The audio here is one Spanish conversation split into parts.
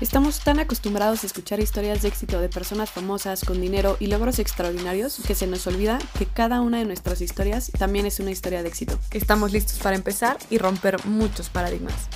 Estamos tan acostumbrados a escuchar historias de éxito de personas famosas con dinero y logros extraordinarios que se nos olvida que cada una de nuestras historias también es una historia de éxito. Estamos listos para empezar y romper muchos paradigmas.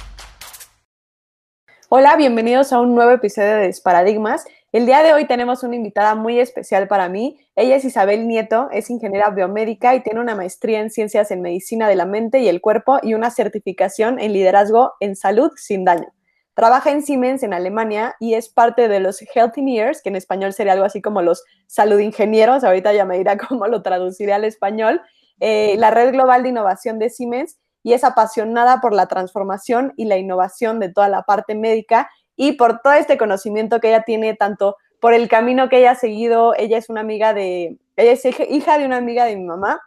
Hola, bienvenidos a un nuevo episodio de Paradigmas. El día de hoy tenemos una invitada muy especial para mí. Ella es Isabel Nieto, es ingeniera biomédica y tiene una maestría en ciencias en medicina de la mente y el cuerpo y una certificación en liderazgo en salud sin daño. Trabaja en Siemens en Alemania y es parte de los Health Engineers, que en español sería algo así como los salud ingenieros, ahorita ya me dirá cómo lo traduciré al español, eh, la red global de innovación de Siemens y es apasionada por la transformación y la innovación de toda la parte médica y por todo este conocimiento que ella tiene, tanto por el camino que ella ha seguido, ella es una amiga de, ella es hija de una amiga de mi mamá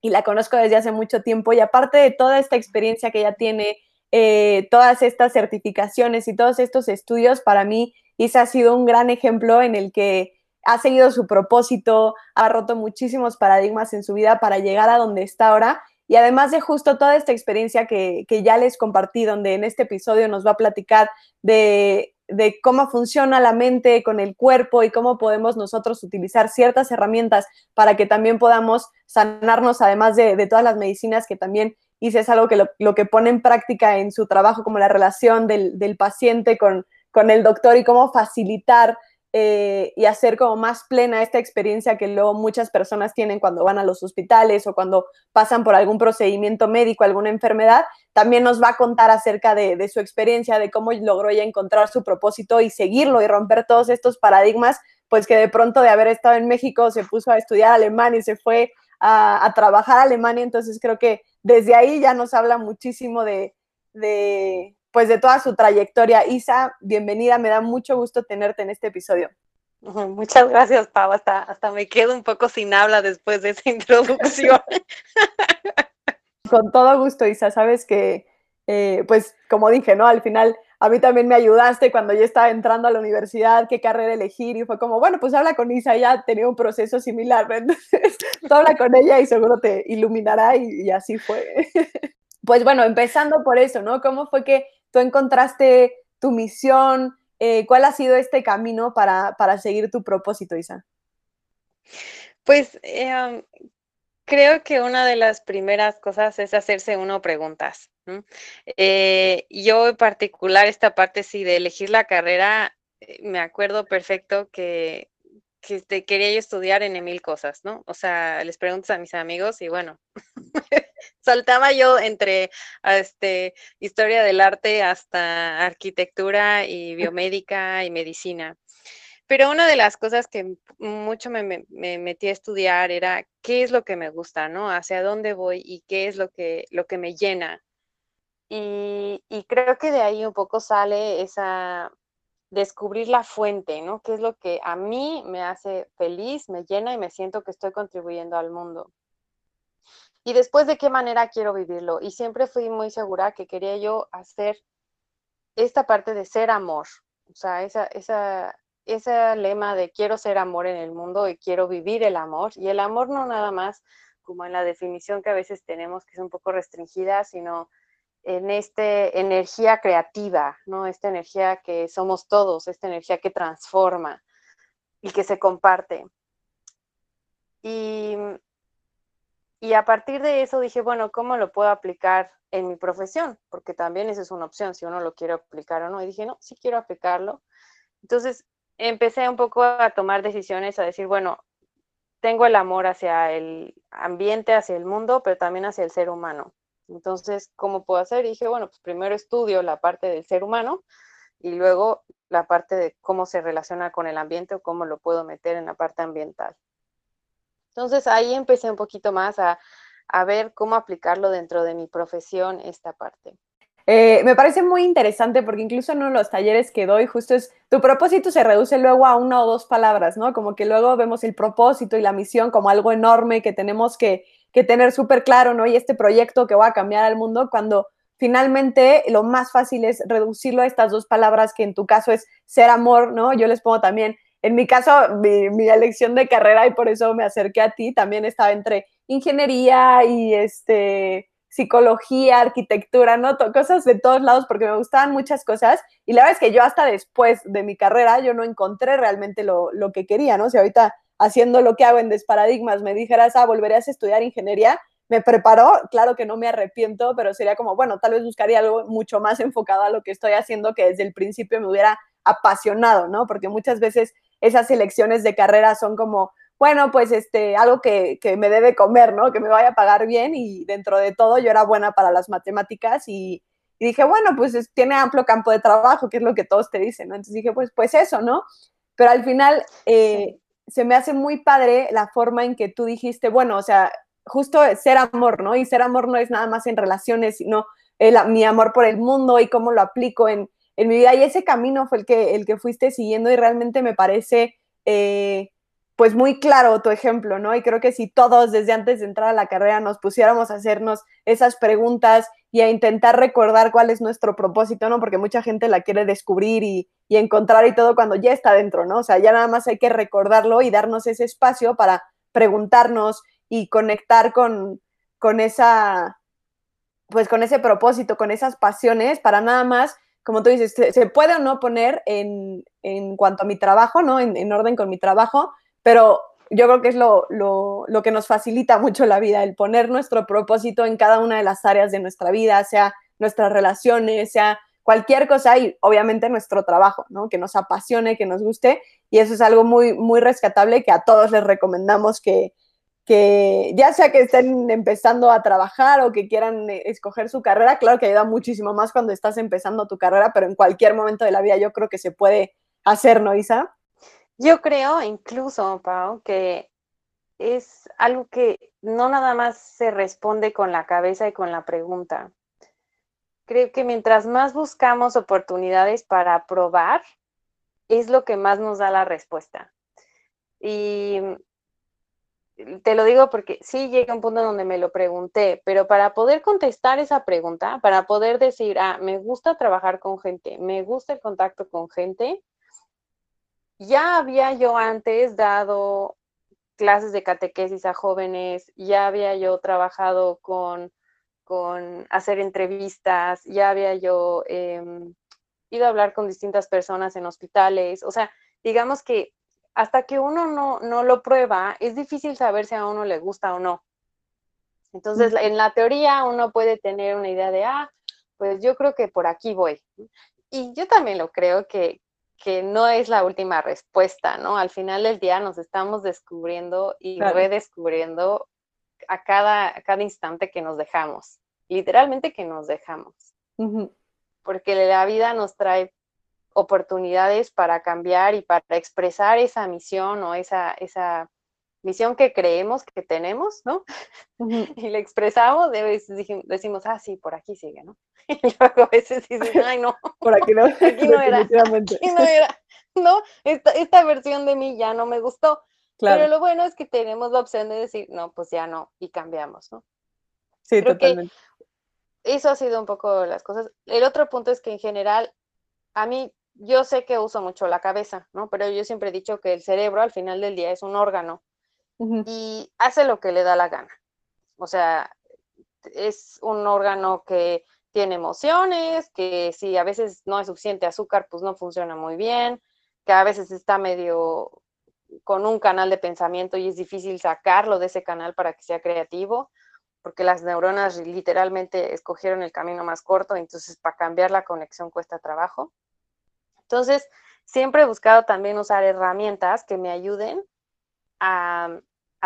y la conozco desde hace mucho tiempo y aparte de toda esta experiencia que ella tiene, eh, todas estas certificaciones y todos estos estudios, para mí Isa ha sido un gran ejemplo en el que ha seguido su propósito, ha roto muchísimos paradigmas en su vida para llegar a donde está ahora. Y además de justo toda esta experiencia que, ya les compartí, donde en este episodio nos va a platicar de, cómo funciona la mente con el cuerpo y cómo podemos nosotros utilizar ciertas herramientas para que también podamos sanarnos, además de, de todas las medicinas que también y si es algo que lo, que pone en práctica en su trabajo, como la relación del, paciente con, con, el doctor y cómo facilitar eh, y hacer como más plena esta experiencia que luego muchas personas tienen cuando van a los hospitales o cuando pasan por algún procedimiento médico, alguna enfermedad, también nos va a contar acerca de, de su experiencia, de cómo logró ella encontrar su propósito y seguirlo y romper todos estos paradigmas, pues que de pronto de haber estado en México se puso a estudiar alemán y se fue a, a trabajar a Alemania, entonces creo que desde ahí ya nos habla muchísimo de, pues de toda su trayectoria. Isa, bienvenida, me da mucho gusto tenerte en este episodio. Muchas gracias, Pau. Hasta, hasta me quedo un poco sin habla después de esa introducción. Con todo gusto, Isa. Sabes que, eh, pues, como dije, ¿no? Al final, a mí también me ayudaste cuando yo estaba entrando a la universidad, qué carrera elegir, y fue como, bueno, pues habla con Isa, ya tenía un proceso similar, entonces tú habla con ella y seguro te iluminará y, así fue. pues bueno, empezando por eso, ¿no? ¿Cómo fue que tú encontraste tu misión? Eh, ¿Cuál ha sido este camino para, para seguir tu propósito, Isa? Pues eh, creo que una de las primeras cosas es hacerse uno preguntas. Eh, yo en particular, esta parte sí de elegir la carrera, eh, me acuerdo perfecto que, que este, quería yo estudiar en mil cosas, ¿no? O sea, les pregunto a mis amigos y bueno, saltaba yo entre este, historia del arte hasta arquitectura y biomédica y medicina. Pero una de las cosas que mucho me, me, metí a estudiar era qué es lo que me gusta, ¿no? Hacia dónde voy y qué es lo que, lo que me llena. Y, creo que de ahí un poco sale esa descubrir la fuente, ¿no? ¿Qué es lo que a mí me hace feliz, me llena y me siento que estoy contribuyendo al mundo? Y después, ¿de qué manera quiero vivirlo? Y siempre fui muy segura que quería yo hacer esta parte de ser amor, o sea, esa, esa, ese lema de quiero ser amor en el mundo y quiero vivir el amor. Y el amor no nada más como en la definición que a veces tenemos, que es un poco restringida, sino en esta energía creativa, ¿no? Esta energía que somos todos, esta energía que transforma y que se comparte. Y, y a partir de eso dije, bueno, ¿cómo lo puedo aplicar en mi profesión? Porque también esa es una opción, si uno lo quiere aplicar o no. Y dije, no, sí quiero aplicarlo. Entonces empecé un poco a tomar decisiones, a decir, bueno, tengo el amor hacia el ambiente, hacia el mundo, pero también hacia el ser humano. Entonces, ¿cómo puedo hacer? Dije, bueno, pues primero estudio la parte del ser humano y luego la parte de cómo se relaciona con el ambiente o cómo lo puedo meter en la parte ambiental. Entonces, ahí empecé un poquito más a, a ver cómo aplicarlo dentro de mi profesión, esta parte. Eh, me parece muy interesante porque incluso en uno de los talleres que doy, justo es, tu propósito se reduce luego a una o dos palabras, ¿no? Como que luego vemos el propósito y la misión como algo enorme que tenemos que, que tener súper claro, ¿no? Y este proyecto que va a cambiar al mundo cuando finalmente lo más fácil es reducirlo a estas dos palabras que en tu caso es ser amor, ¿no? Yo les pongo también, en mi caso, mi, elección de carrera y por eso me acerqué a ti, también estaba entre ingeniería y este psicología, arquitectura, ¿no? cosas de todos lados porque me gustaban muchas cosas y la verdad es que yo hasta después de mi carrera yo no encontré realmente lo, lo que quería, ¿no? Si ahorita haciendo lo que hago en Desparadigmas me dijeras, ah, volverías a estudiar ingeniería, me preparó, claro que no me arrepiento, pero sería como, bueno, tal vez buscaría algo mucho más enfocado a lo que estoy haciendo que desde el principio me hubiera apasionado, ¿no? Porque muchas veces esas elecciones de carrera son como, bueno, pues este, algo que, que me debe comer, ¿no? Que me vaya a pagar bien y dentro de todo yo era buena para las matemáticas y, dije, bueno, pues tiene amplio campo de trabajo, que es lo que todos te dicen, ¿no? Entonces dije, pues, pues eso, ¿no? Pero al final eh, se me hace muy padre la forma en que tú dijiste, bueno, o sea, justo ser amor, ¿no? Y ser amor no es nada más en relaciones, sino el, mi amor por el mundo y cómo lo aplico en, en, mi vida. Y ese camino fue el que, el que fuiste siguiendo y realmente me parece, eh, pues muy claro tu ejemplo, ¿no? Y creo que si todos desde antes de entrar a la carrera nos pusiéramos a hacernos esas preguntas y a intentar recordar cuál es nuestro propósito, ¿no? Porque mucha gente la quiere descubrir y, y encontrar y todo cuando ya está dentro, ¿no? O sea, ya nada más hay que recordarlo y darnos ese espacio para preguntarnos y conectar con, con esa, pues con ese propósito, con esas pasiones, para nada más, como tú dices, se, puede o no poner en, en, cuanto a mi trabajo, ¿no? En, en, orden con mi trabajo, pero yo creo que es lo, lo, lo, que nos facilita mucho la vida, el poner nuestro propósito en cada una de las áreas de nuestra vida, sea nuestras relaciones, sea cualquier cosa y obviamente nuestro trabajo, ¿no? Que nos apasione, que nos guste y eso es algo muy, muy rescatable que a todos les recomendamos que, que ya sea que estén empezando a trabajar o que quieran eh, escoger su carrera, claro que ayuda muchísimo más cuando estás empezando tu carrera, pero en cualquier momento de la vida yo creo que se puede hacer, ¿no, Isa? Yo creo incluso, Pau, que es algo que no nada más se responde con la cabeza y con la pregunta. Creo que mientras más buscamos oportunidades para probar, es lo que más nos da la respuesta. Y te lo digo porque sí llega un punto donde me lo pregunté, pero para poder contestar esa pregunta, para poder decir, ah, me gusta trabajar con gente, me gusta el contacto con gente, ya había yo antes dado clases de catequesis a jóvenes, ya había yo trabajado con, con hacer entrevistas, ya había yo em, ido a hablar con distintas personas en hospitales, o sea, digamos que hasta que uno no, no lo prueba, es difícil saber si a uno le gusta o no. Entonces, en la teoría uno puede tener una idea de, ah, pues yo creo que por aquí voy. Y yo también lo creo que, que no es la última respuesta, ¿no? Al final del día nos estamos descubriendo y redescubriendo a cada, cada instante que nos dejamos, literalmente que nos dejamos. Porque la vida nos trae oportunidades para cambiar y para expresar esa misión o esa, esa misión que creemos que tenemos, ¿no? Y la expresamos, decimos, ah, sí, por aquí sigue, ¿no? Y luego a veces dicen, ay, no, por aquí no, aquí no era, aquí no era, ¿no? Esta, esta versión de mí ya no me gustó. Claro. Pero lo bueno es que tenemos la opción de decir, no, pues ya no, y cambiamos, ¿no? Sí, totalmente. eso ha sido un poco las cosas. El otro punto es que en general, a mí yo sé que uso mucho la cabeza, ¿no? Pero yo siempre he dicho que el cerebro al final del día es un órgano y hace lo que le da la gana. O sea, es un órgano que tiene emociones, que si a veces no hay suficiente azúcar, pues no funciona muy bien, que a veces está medio con un canal de pensamiento y es difícil sacarlo de ese canal para que sea creativo, porque las neuronas literalmente escogieron el camino más corto, entonces para cambiar la conexión cuesta trabajo. Entonces, siempre he buscado también usar herramientas que me ayuden a,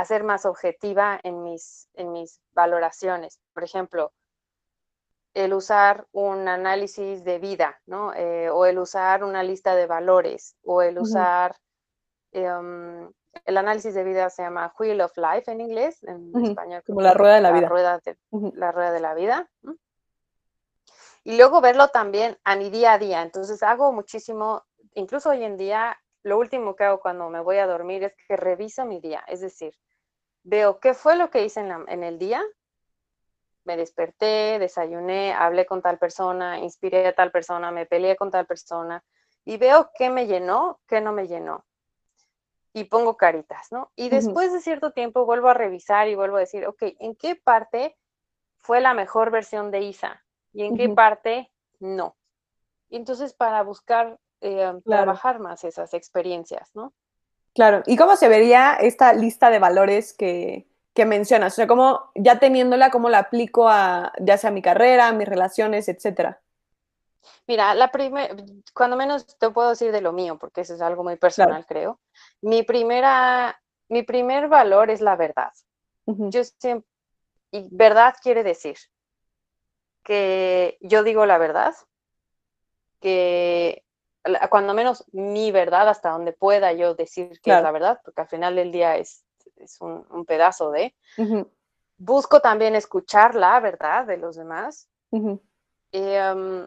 ser más objetiva en mis, en mis valoraciones. Por ejemplo, el usar un análisis de vida, ¿no? Eh, o el usar una lista de valores, o el usar, em, el análisis de vida se llama Wheel of Life en inglés, en español. Como la rueda de la, vida. Rueda La rueda de la vida y luego verlo también a mi día a día. Entonces hago muchísimo, incluso hoy en día, lo último que hago cuando me voy a dormir es que reviso mi día, es decir, veo qué fue lo que hice en, en el día, me desperté, desayuné, hablé con tal persona, inspiré a tal persona, me peleé con tal persona y veo qué me llenó, qué no me llenó. Y pongo caritas, ¿no? Y después de cierto tiempo vuelvo a revisar y vuelvo a decir, ok, ¿en qué parte fue la mejor versión de Isa? ¿Y en qué parte no? Y entonces para buscar eh, trabajar más esas experiencias, ¿no? Claro. ¿Y cómo se vería esta lista de valores que, que mencionas? O sea, ¿cómo, ya teniéndola, cómo la aplico a ya sea mi carrera, mis relaciones, etcétera? Mira, la primera, cuando menos te puedo decir de lo mío, porque eso es algo muy personal, creo. Mi primera, mi primer valor es la verdad. Yo siempre, y verdad quiere decir que yo digo la verdad, que cuando menos mi verdad, hasta donde pueda yo decir que es la verdad, porque al final del día es, es un, pedazo de. Busco también escuchar la verdad de los demás. Em,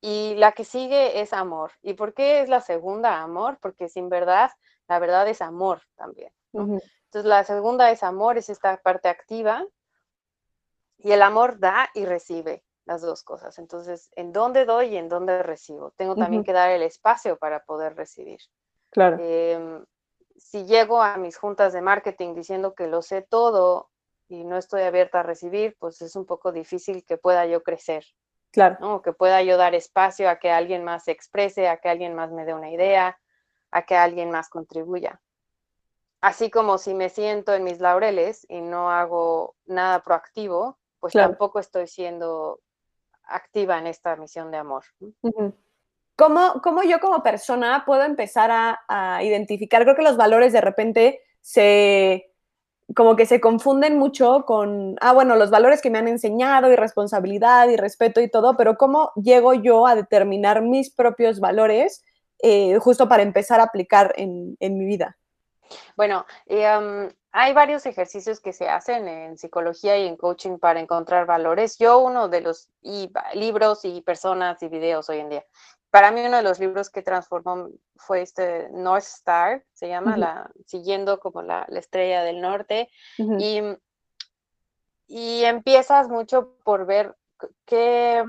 y la que sigue es amor. ¿Y por qué es la segunda amor? Porque sin verdad, la verdad es amor también. Entonces la segunda es amor, es esta parte activa. Y el amor da y recibe las dos cosas. Entonces, ¿en dónde doy y en dónde recibo? Tengo también que dar el espacio para poder recibir. Claro. Em, si llego a mis juntas de marketing diciendo que lo sé todo y no estoy abierta a recibir, pues es un poco difícil que pueda yo crecer. Claro. ¿no? Que pueda yo dar espacio a que alguien más se exprese, a que alguien más me dé una idea, a que alguien más contribuya. Así como si me siento en mis laureles y no hago nada proactivo, pues tampoco estoy siendo activa en esta misión de amor. ¿Cómo, yo como persona puedo empezar a, identificar? Creo que los valores de repente se, como que se confunden mucho con, ah, bueno, los valores que me han enseñado y responsabilidad y respeto y todo, pero ¿cómo llego yo a determinar mis propios valores eh, justo para empezar a aplicar en, mi vida? Bueno, eh, hay varios ejercicios que se hacen en psicología y en coaching para encontrar valores. Yo uno de los libros y personas y videos hoy en día. Para mí uno de los libros que transformó fue este North Star, se llama, la, siguiendo como la, estrella del norte. y, y empiezas mucho por ver qué,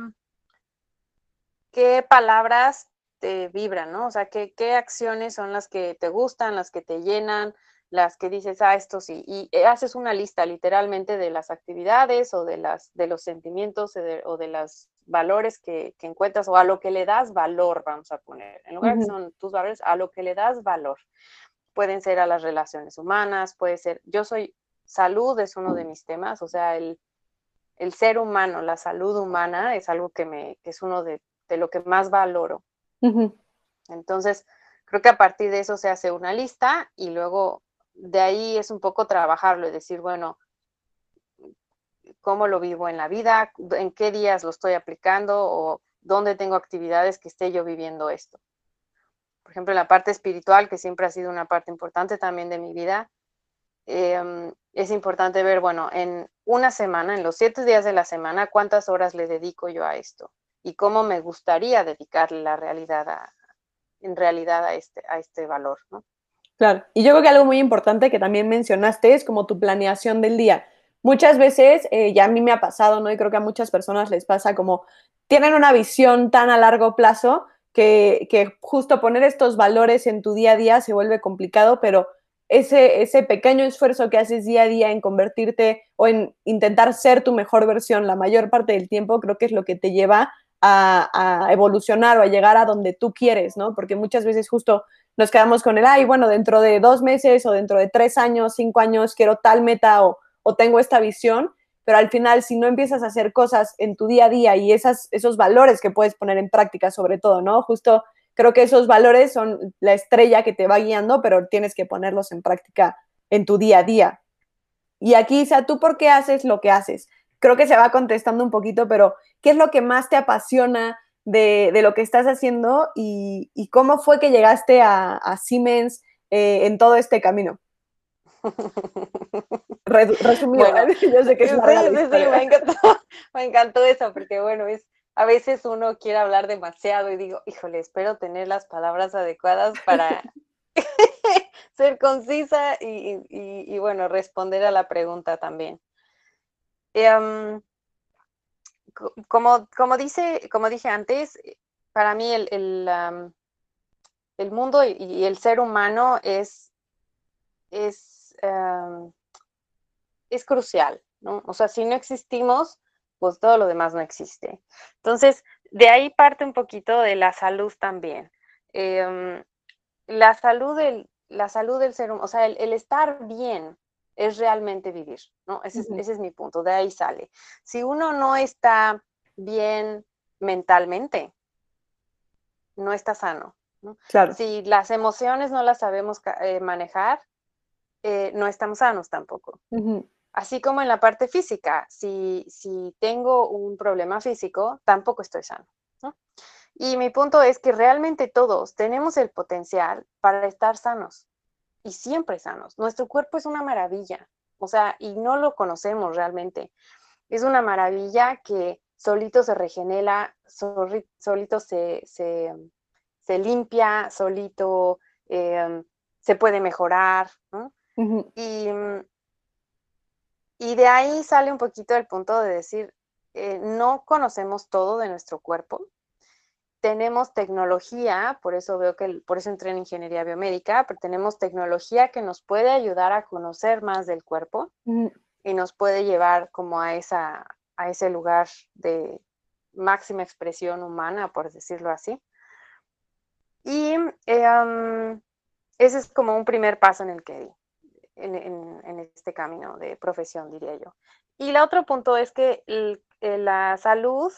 qué palabras te vibran, ¿no? O sea, qué, qué acciones son las que te gustan, las que te llenan, las que dices, ah, esto sí, y eh, haces una lista literalmente de las actividades o de, las, de los sentimientos o de, los valores que, encuentras o a lo que le das valor, vamos a poner, en lugar de son tus valores, a lo que le das valor. Pueden ser a las relaciones humanas, puede ser, yo soy, salud es uno de mis temas, o sea, el, ser humano, la salud humana es algo que, me, que es uno de, lo que más valoro. Entonces, creo que a partir de eso se hace una lista y luego de ahí es un poco trabajarlo y decir, bueno, cómo lo vivo en la vida, en qué días lo estoy aplicando o dónde tengo actividades que esté yo viviendo esto. Por ejemplo, la parte espiritual, que siempre ha sido una parte importante también de mi vida, em, es importante ver, bueno, en una semana, en los siete días de la semana, cuántas horas le dedico yo a esto y cómo me gustaría dedicarle la realidad en realidad a este, a este valor, ¿no? Claro, y yo creo que algo muy importante que también mencionaste es como tu planeación del día. Muchas veces, eh, ya a mí me ha pasado, ¿no? Y creo que a muchas personas les pasa como tienen una visión tan a largo plazo que, que justo poner estos valores en tu día a día se vuelve complicado, pero ese, ese pequeño esfuerzo que haces día a día en convertirte o en intentar ser tu mejor versión la mayor parte del tiempo, creo que es lo que te lleva a, a, evolucionar o a llegar a donde tú quieres, ¿no? Porque muchas veces justo nos quedamos con el, ay, bueno, dentro de dos meses o dentro de tres años, cinco años, quiero tal meta o, tengo esta visión, pero al final, si no empiezas a hacer cosas en tu día a día y esas, esos valores que puedes poner en práctica, sobre todo, ¿no? Justo creo que esos valores son la estrella que te va guiando, pero tienes que ponerlos en práctica en tu día a día. Y aquí, Isa, ¿tú por qué haces lo que haces? Creo que se va contestando un poquito, pero ¿qué es lo que más te apasiona de, lo que estás haciendo y, cómo fue que llegaste a, Siemens eh, en todo este camino. resumido, yo sé que es me, encantó, me encantó eso, porque bueno, es a veces uno quiere hablar demasiado y digo, híjole, espero tener las palabras adecuadas para ser concisa y, y- y, bueno, responder a la pregunta también. Em, como, como, dice, como dije antes, para mí el, el, el mundo y, el ser humano es, es, es crucial, ¿no? O sea, si no existimos, pues todo lo demás no existe. Entonces, de ahí parte un poquito de la salud también. Em, la salud del, la salud del ser humano, o sea, el estar bien es realmente vivir, ¿no? Ese, es- Ujú. ese es mi punto, de ahí sale. Si uno no está bien mentalmente, no está sano. Claro. Si las emociones no las sabemos eh, manejar, eh, no estamos sanos tampoco. Así como en la parte física, si, si tengo un problema físico, tampoco estoy sano. ¿no? Y mi punto es que realmente todos tenemos el potencial para estar sanos y siempre sanos. Nuestro cuerpo es una maravilla, o sea, y no lo conocemos realmente. Es una maravilla que solito se regenera, soli- solito se, se, se limpia, solito eh, se puede mejorar. Y, mm, y de ahí sale un poquito el punto de decir, eh, no conocemos todo de nuestro cuerpo. Tenemos tecnología, por eso veo que, por eso entré en ingeniería biomédica, pero tenemos tecnología que nos puede ayudar a conocer más del cuerpo Ujú. y nos puede llevar como a, esa, a ese lugar de máxima expresión humana, por decirlo así. Y eh, am, ese es como un primer paso en el que di, en, en- en este camino de profesión, diría yo. Y el otro punto es que el- eh, la salud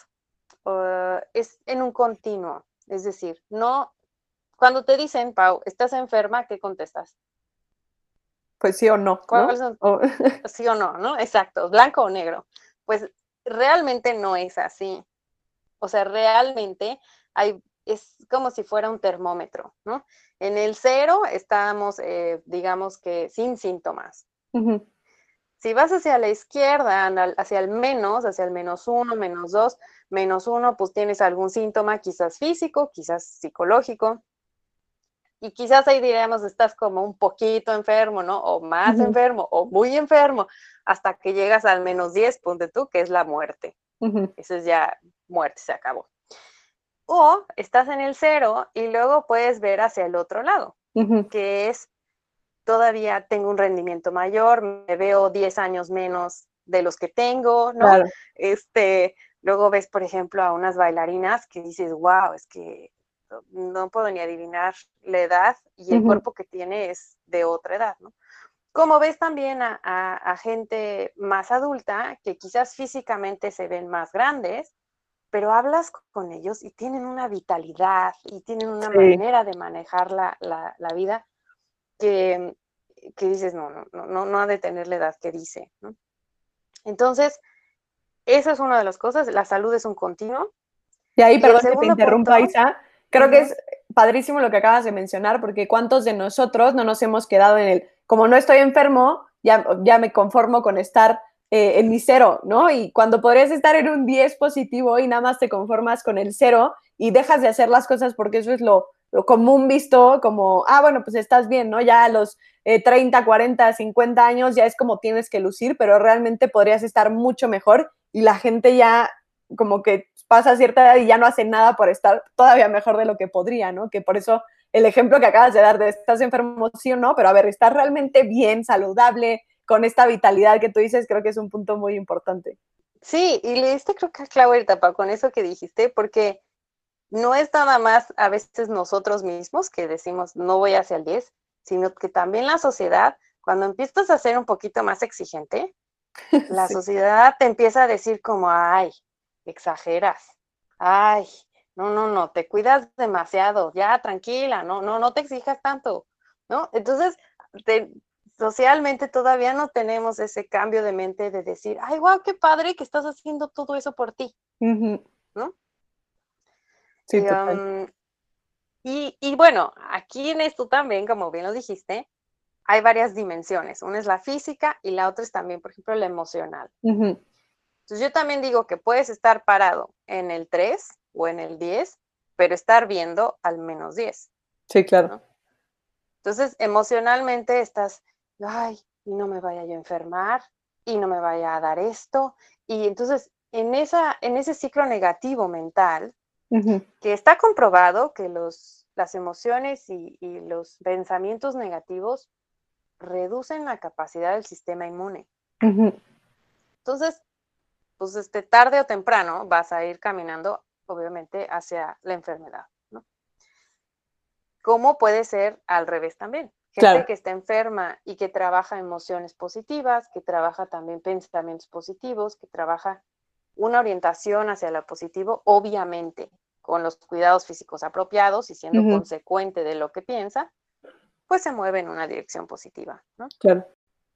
uh, es en un continuo, es decir, no, cuando te dicen, Pau, estás enferma, ¿qué contestas? Pues sí o no. ¿no? ¿Cuáles son O- sí o no, ¿no? Exacto, blanco o negro. Pues realmente no es así. O sea, realmente hay, es como si fuera un termómetro, ¿no? En el cero estamos, eh, digamos que sin síntomas. Si vas hacia la izquierda, hacia el menos, hacia el menos uno, menos dos, menos uno, pues tienes algún síntoma, quizás físico, quizás psicológico. Y quizás ahí diríamos, estás como un poquito enfermo, ¿no? O más enfermo, o muy enfermo, hasta que llegas al menos 10, ponte tú, que es la muerte. Eso es ya muerte, se acabó. O estás en el cero y luego puedes ver hacia el otro lado que es todavía tengo un rendimiento mayor, me veo 10 años menos de los que tengo, ¿no? Claro. Este, luego ves, por ejemplo, a unas bailarinas que dices, wow, es que no- puedo ni adivinar la edad y el cuerpo que tiene es de otra edad, ¿no? Como ves también a, a- a gente más adulta que quizás físicamente se ven más grandes, pero hablas con ellos y tienen una vitalidad y tienen una Sí. manera de manejar la, la- la vida que, que dices, no, no, no, no, ha de tener la edad que dice, ¿no? Entonces, eso es una de las cosas, la salud es un continuo. Y ahí, perdón que te interrumpa, punto- Isa. Creo que es padrísimo lo que acabas de mencionar, porque cuántos de nosotros no nos hemos quedado en el, como no estoy enfermo, ya, ya me conformo con estar eh, en mi cero, ¿no? Y cuando podrías estar en un 10 positivo y nada más te conformas con el cero y dejas de hacer las cosas porque eso es lo, lo común visto, como, ah, bueno, pues estás bien, ¿no? Ya a los eh, 30, 40, 50 años ya es como tienes que lucir, pero realmente podrías estar mucho mejor y la gente ya como que pasa cierta edad y ya no hace nada por estar todavía mejor de lo que podría, ¿no? Que por eso el ejemplo que acabas de dar de estás enfermo, sí o no, pero a ver, estás realmente bien, saludable, con esta vitalidad que tú dices, creo que es un punto muy importante. Sí, y le diste creo que a clavo ahorita, Pau, con eso que dijiste, porque no es nada más a veces nosotros mismos que decimos no voy hacia el 10, sino que también la sociedad, cuando empiezas a ser un poquito más exigente, la Sí. sociedad te empieza a decir como, ay, exageras, ay, no, no, no, te cuidas demasiado, ya tranquila, no, no, no te exijas tanto, ¿no? Entonces, te- socialmente todavía no tenemos ese cambio de mente de decir, ay, wow, qué padre que estás haciendo todo eso por ti. ¿No? Sí, Y, total. um, y, y bueno, aquí en esto también, como bien lo dijiste, hay varias dimensiones. Una es la física y la otra es también, por ejemplo, la emocional. Ujú. Entonces yo también digo que puedes estar parado en el 3 o en el 10, pero estar viendo al menos 10. Sí, claro. ¿no? Entonces, emocionalmente estás, ay, y no me vaya yo a enfermar, y no me vaya a dar esto. Y entonces, en, esa, en ese ciclo negativo mental, que está comprobado que los, las emociones y, los pensamientos negativos reducen la capacidad del sistema inmune. Entonces, pues este, tarde o temprano vas a ir caminando, obviamente, hacia la enfermedad. ¿no? ¿Cómo puede ser al revés también? Gente que está enferma y que trabaja emociones positivas, que trabaja también pensamientos positivos, que trabaja una orientación hacia lo positivo, obviamente con los cuidados físicos apropiados y siendo consecuente de lo que piensa, pues se mueve en una dirección positiva, ¿no? Claro.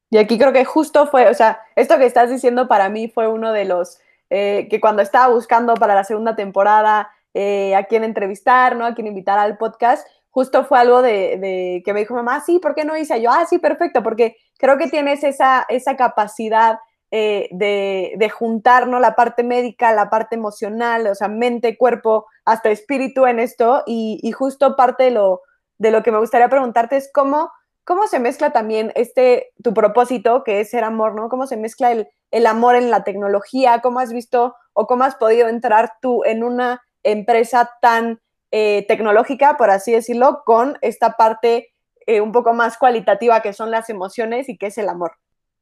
Y aquí creo que justo fue, o sea, esto que estás diciendo para mí fue uno de los eh, que cuando estaba buscando para la segunda temporada eh, a quién entrevistar, ¿no? A quién invitar al podcast, justo fue algo de, que me dijo mamá, sí, ¿por qué no hice? Yo, ah, sí, perfecto, porque creo que tienes esa, esa capacidad eh, de, de, la parte médica, la parte emocional, o sea, mente, cuerpo, hasta espíritu en esto. Y, justo parte de lo, de lo que me gustaría preguntarte es cómo, cómo se mezcla también este, tu propósito, que es ser amor, ¿no? ¿Cómo se mezcla el, el amor en la tecnología? ¿Cómo has visto o cómo has podido entrar tú en una empresa tan eh, tecnológica, por así decirlo, con esta parte eh, un poco más cualitativa que son las emociones y que es el amor.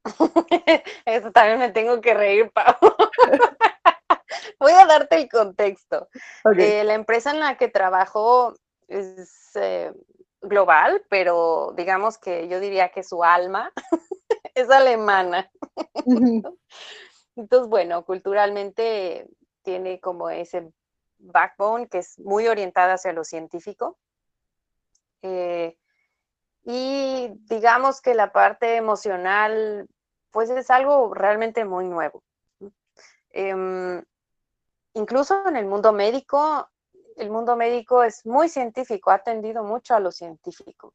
Eso también me tengo que reír, Pau. Voy a darte el contexto. Eh, la empresa en la que trabajo es global, pero digamos que yo diría que su alma es alemana. Entonces, bueno, culturalmente tiene como ese backbone, que es muy orientada hacia lo científico. Eh, y digamos que la parte emocional, pues es algo realmente muy nuevo. Em, incluso en el mundo médico, el mundo médico es muy científico, ha atendido mucho a lo científico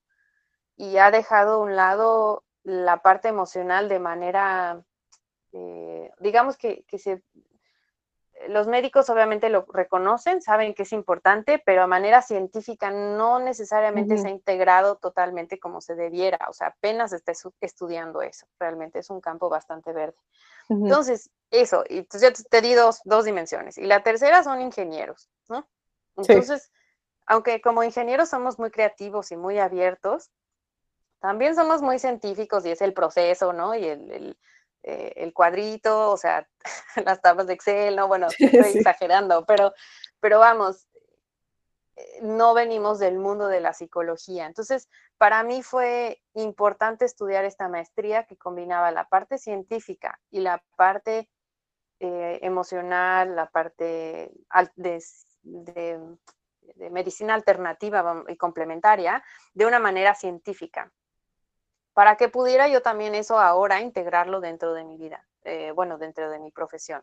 y ha dejado a un lado la parte emocional de manera, eh, digamos que, que, se los médicos obviamente lo reconocen, saben que es importante, pero a manera científica no necesariamente se ha integrado totalmente como se debiera, o sea, apenas está estudiando eso, realmente es un campo bastante verde. Entonces, eso, y entonces ya te di dos, dimensiones. Y la tercera son ingenieros, ¿no? Entonces, aunque como ingenieros somos muy creativos y muy abiertos, también somos muy científicos y es el proceso, ¿no? Y el eh, el cuadrito, o sea, las tablas de Excel, no, bueno, estoy exagerando, pero, pero vamos, eh, no venimos del mundo de la psicología. Entonces, para mí fue importante estudiar esta maestría que combinaba la parte científica y la parte eh, emocional, la parte de, de medicina alternativa y complementaria de una manera científica para que pudiera yo también eso ahora integrarlo dentro de mi vida, eh, bueno, dentro de mi profesión.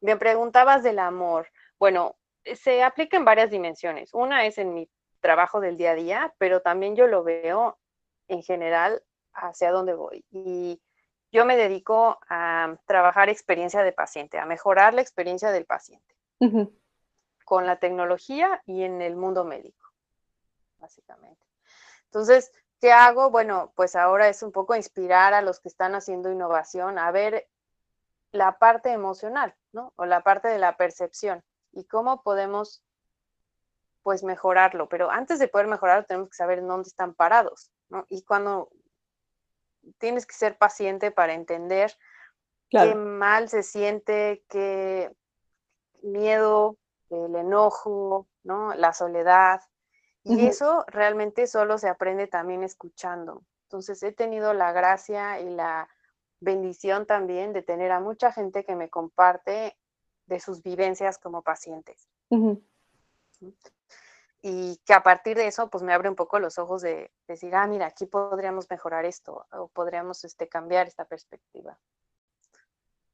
Me preguntabas del amor. Bueno, se aplica en varias dimensiones. Una es en mi trabajo del día a día, pero también yo lo veo en general hacia dónde voy. Y yo me dedico a trabajar experiencia de paciente, a mejorar la experiencia del paciente con la tecnología y en el mundo médico, básicamente. Entonces, ¿Qué hago? Bueno, pues ahora es un poco inspirar a los que están haciendo innovación a ver la parte emocional, ¿no? O la parte de la percepción y cómo podemos, pues, mejorarlo. Pero antes de poder mejorarlo, tenemos que saber dónde están parados, ¿no? Y cuando tienes que ser paciente para entender qué mal se siente, qué miedo, el enojo, ¿no? La soledad, y eso realmente solo se aprende también escuchando. Entonces he tenido la gracia y la bendición también de tener a mucha gente que me comparte de sus vivencias como pacientes. Y que a partir de eso, pues me abre un poco los ojos de, decir, ah, mira, aquí podríamos mejorar esto o podríamos este, cambiar esta perspectiva.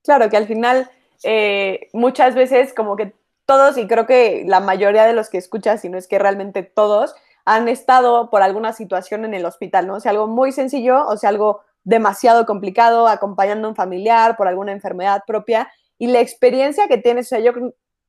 Claro, que al final eh, muchas veces como que todos, y creo que la mayoría de los que escuchas, si no es que realmente todos, han estado por alguna situación en el hospital, ¿no? O sea, algo muy sencillo, o sea, algo demasiado complicado, acompañando a un familiar por alguna enfermedad propia, y la experiencia que tienes, o sea, yo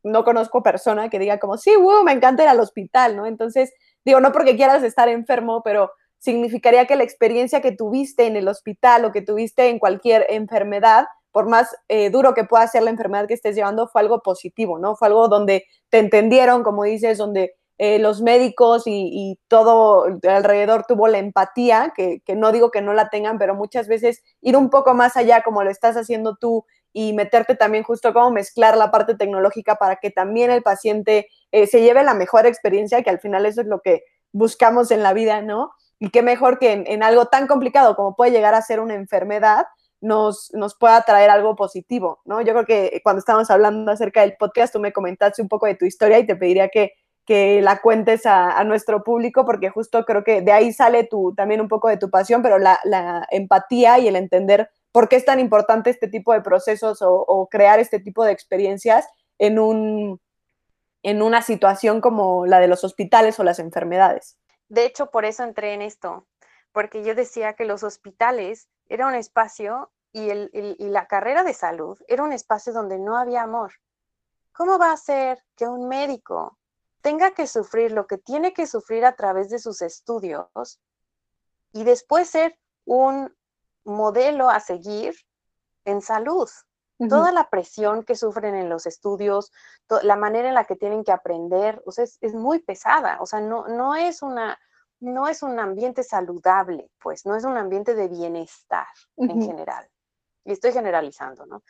no conozco persona que diga como, sí, wow, me encanta ir al hospital, ¿no? Entonces, digo, no porque quieras estar enfermo, pero significaría que la experiencia que tuviste en el hospital o que tuviste en cualquier enfermedad, por más eh, duro que pueda ser la enfermedad que estés llevando, fue algo positivo, ¿no? Fue algo donde te entendieron, como dices, donde eh, los médicos y, todo alrededor tuvo la empatía, que, que, no digo que no la tengan, pero muchas veces ir un poco más allá como lo estás haciendo tú y meterte también justo como mezclar la parte tecnológica para que también el paciente eh, se lleve la mejor experiencia, que al final eso es lo que buscamos en la vida, ¿no? Y qué mejor que en, algo tan complicado como puede llegar a ser una enfermedad, nos, nos, pueda traer algo positivo, ¿no? Yo creo que cuando estábamos hablando acerca del podcast, tú me comentaste un poco de tu historia y te pediría que, que la cuentes a, nuestro público, porque justo creo que de ahí sale tu, también un poco de tu pasión, pero la, la empatía y el entender por qué es tan importante este tipo de procesos o, crear este tipo de experiencias en, un, en una situación como la de los hospitales o las enfermedades. De hecho, por eso entré en esto, porque yo decía que los hospitales era un espacio y, y la carrera de salud era un espacio donde no había amor. ¿Cómo va a ser que un médico tenga que sufrir lo que tiene que sufrir a través de sus estudios y después ser un modelo a seguir en salud. Toda la presión que sufren en los estudios, la manera en la que tienen que aprender, o sea, es, muy pesada, o sea, no, no, es una, no es un ambiente saludable, pues, no es un ambiente de bienestar en general. Y estoy generalizando, ¿no?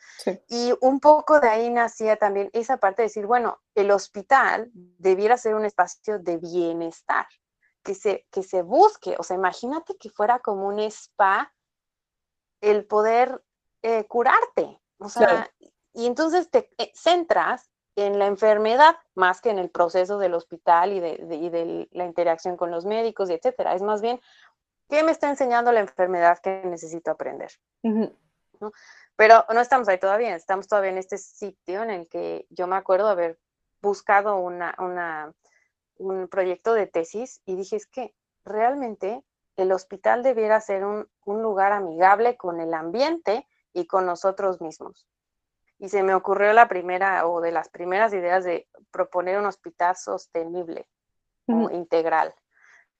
Y un poco de ahí nacía también esa parte de decir, bueno, el hospital debiera ser un espacio de bienestar, que se, que se busque, o sea, imagínate que fuera como un spa el poder eh, curarte. O sea, y entonces te eh, centras en la enfermedad más que en el proceso del hospital y de, la interacción con los médicos y etcétera. Es más bien, ¿qué me está enseñando la enfermedad que necesito aprender? Pero no estamos ahí todavía, estamos todavía en este sitio en el que yo me acuerdo haber buscado una, un proyecto de tesis y dije, es que realmente el hospital debiera ser un, lugar amigable con el ambiente y con nosotros mismos. Y se me ocurrió la primera o de las primeras ideas de proponer un hospital sostenible o integral.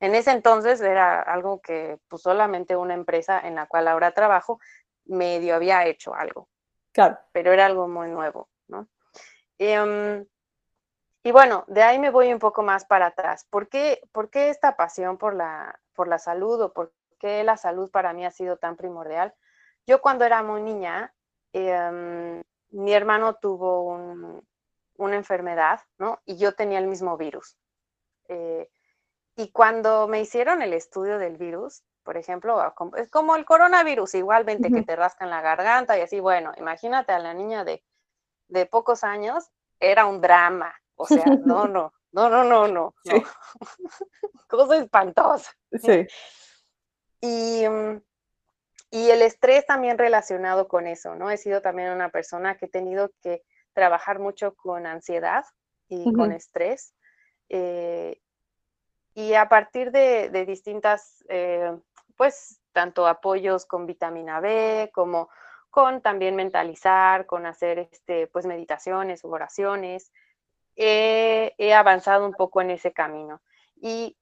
En ese entonces era algo que pues, solamente una empresa en la cual ahora trabajo medio había hecho algo. Claro. Pero era algo muy nuevo, ¿no? Em, y bueno, de ahí me voy un poco más para atrás. ¿Por qué, por qué esta pasión por la, por la salud o por qué la salud para mí ha sido tan primordial. Yo cuando era muy niña, em, mi hermano tuvo una enfermedad, ¿no? Y yo tenía el mismo virus. Eh, y cuando me hicieron el estudio del virus, por ejemplo, es como el coronavirus, igualmente que te rascan la garganta y así, bueno, imagínate a la niña de, de pocos años, era un drama, o sea, no, no, no, no, no, no. Cosa espantosa. Sí. Y, mm, y el estrés también relacionado con eso, ¿no? He sido también una persona que he tenido que trabajar mucho con ansiedad y con estrés. Eh, y a partir de, distintas, eh, pues, tanto apoyos con vitamina B como con también mentalizar, con hacer, este, pues, meditaciones, oraciones, he, avanzado un poco en ese camino. Y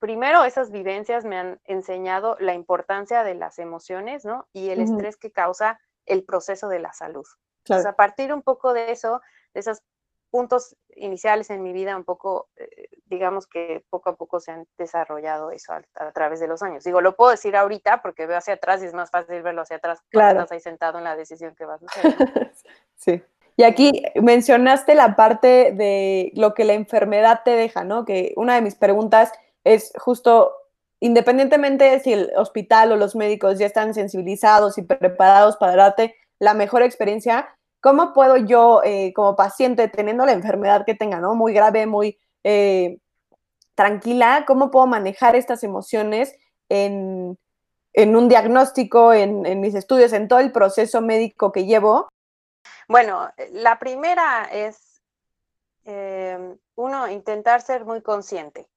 primero esas vivencias me han enseñado la importancia de las emociones, ¿no? Y el estrés que causa el proceso de la salud. a partir un poco de eso, de esos puntos iniciales en mi vida, un poco, eh, digamos que poco a poco se han desarrollado eso a, través de los años. Digo, lo puedo decir ahorita porque veo hacia atrás y es más fácil verlo hacia atrás cuando estás ahí sentado en la decisión que vas a hacer. sí. Y aquí mencionaste la parte de lo que la enfermedad te deja, ¿no? Que una de mis preguntas es justo, independientemente de si el hospital o los médicos ya están sensibilizados y preparados para darte la mejor experiencia, ¿cómo puedo yo, eh, como paciente, teniendo la enfermedad que tenga, ¿no? Muy grave, muy eh, tranquila, ¿cómo puedo manejar estas emociones en, un diagnóstico, en, en mis estudios, en todo el proceso médico que llevo? Bueno, la primera es, em, uno, intentar ser muy consciente.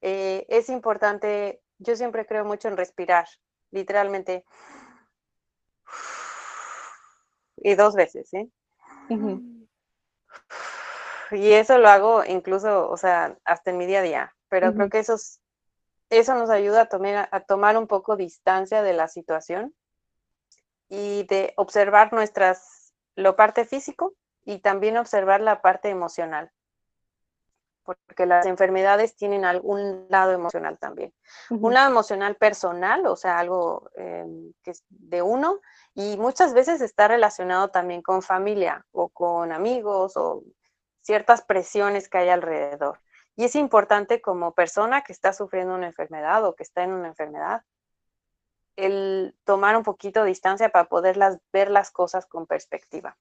Eh, es importante, yo siempre creo mucho en respirar, literalmente. Y dos veces, ¿sí? Y eso lo hago incluso, o sea, hasta en mi día a día, pero creo que eso es eso nos ayuda a tomar, a tomar un poco distancia de la situación y de observar nuestras, lo parte físico y también observar la parte emocional, porque las enfermedades tienen algún lado emocional también. Un lado emocional personal, o sea, algo em, que es de uno, y muchas veces está relacionado también con familia o con amigos o ciertas presiones que hay alrededor. Y es importante como persona que está sufriendo una enfermedad o que está en una enfermedad, el tomar un poquito de distancia para poder ver las cosas con perspectiva.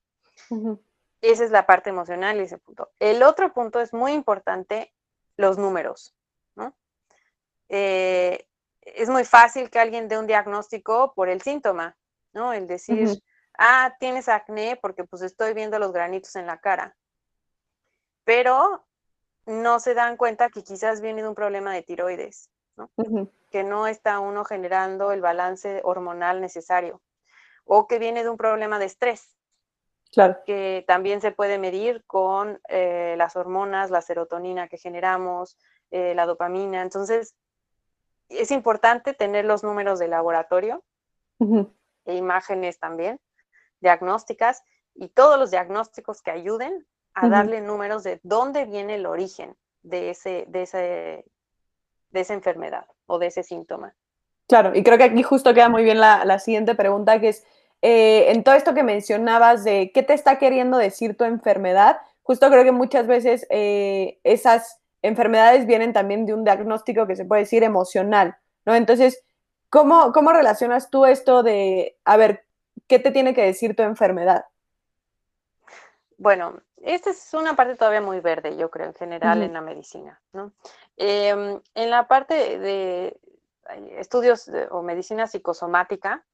Esa es la parte emocional y ese punto. El otro punto es muy importante, los números. Eh, es muy fácil que alguien dé un diagnóstico por el síntoma, ¿no? El decir, ah, tienes acné porque pues estoy viendo los granitos en la cara. Pero no se dan cuenta que quizás viene de un problema de tiroides, ¿no? Que no está uno generando el balance hormonal necesario. O que viene de un problema de estrés. Claro. Que también se puede medir con eh, las hormonas, la serotonina que generamos, eh, la dopamina. Entonces, es importante tener los números de laboratorio e imágenes también, diagnósticas, y todos los diagnósticos que ayuden a darle números de dónde viene el origen de, ese, de, ese, de esa enfermedad o de ese síntoma. Claro, y creo que aquí justo queda muy bien la, siguiente pregunta, que es, eh, en todo esto que mencionabas de qué te está queriendo decir tu enfermedad, justo creo que muchas veces eh, esas enfermedades vienen también de un diagnóstico que se puede decir emocional, ¿no? Entonces, ¿Cómo, relacionas tú esto de, a ver, qué te tiene que decir tu enfermedad? Bueno, esta es una parte todavía muy verde, yo creo, en general en la medicina. ¿no? Em, en la parte de estudios o medicina psicosomática,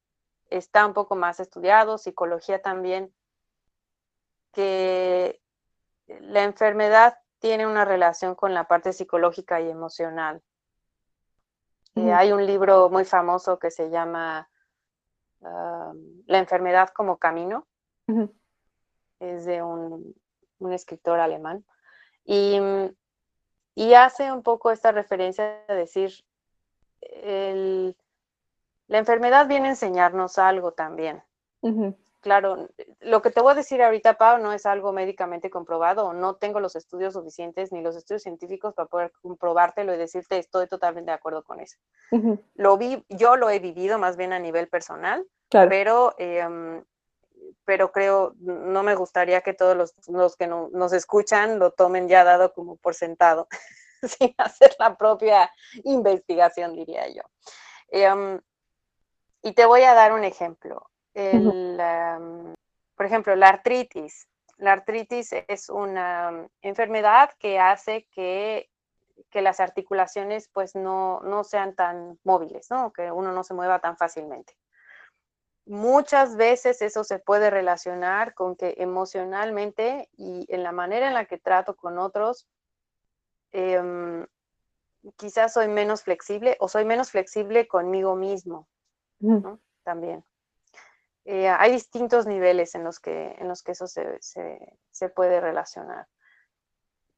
está un poco más estudiado, psicología también, que la enfermedad tiene una relación con la parte psicológica y emocional. Eh, hay un libro muy famoso que se llama La enfermedad como camino. Es de un, escritor alemán. Y, hace un poco esta referencia de decir, la enfermedad viene a enseñarnos algo también claro, lo que te voy a decir ahorita, Pau, no es algo médicamente comprobado, no tengo los estudios suficientes ni los estudios científicos para poder comprobártelo y decirte estoy totalmente de acuerdo con eso. Lo vi, yo lo he vivido más bien a nivel personal, pero, em, pero creo, no me gustaría que todos los, que nos escuchan lo tomen ya dado como por sentado, sin hacer la propia investigación, diría yo. Em, y te voy a dar un ejemplo por ejemplo, la artritis. La artritis es una enfermedad que hace que, las articulaciones pues no, sean tan móviles, ¿no? que uno no se mueva tan fácilmente. Muchas veces eso se puede relacionar con que emocionalmente y en la manera en la que trato con otros, em, quizás soy menos flexible o soy menos flexible conmigo mismo, También. Eh, hay distintos niveles en los que, en los que eso se, puede relacionar.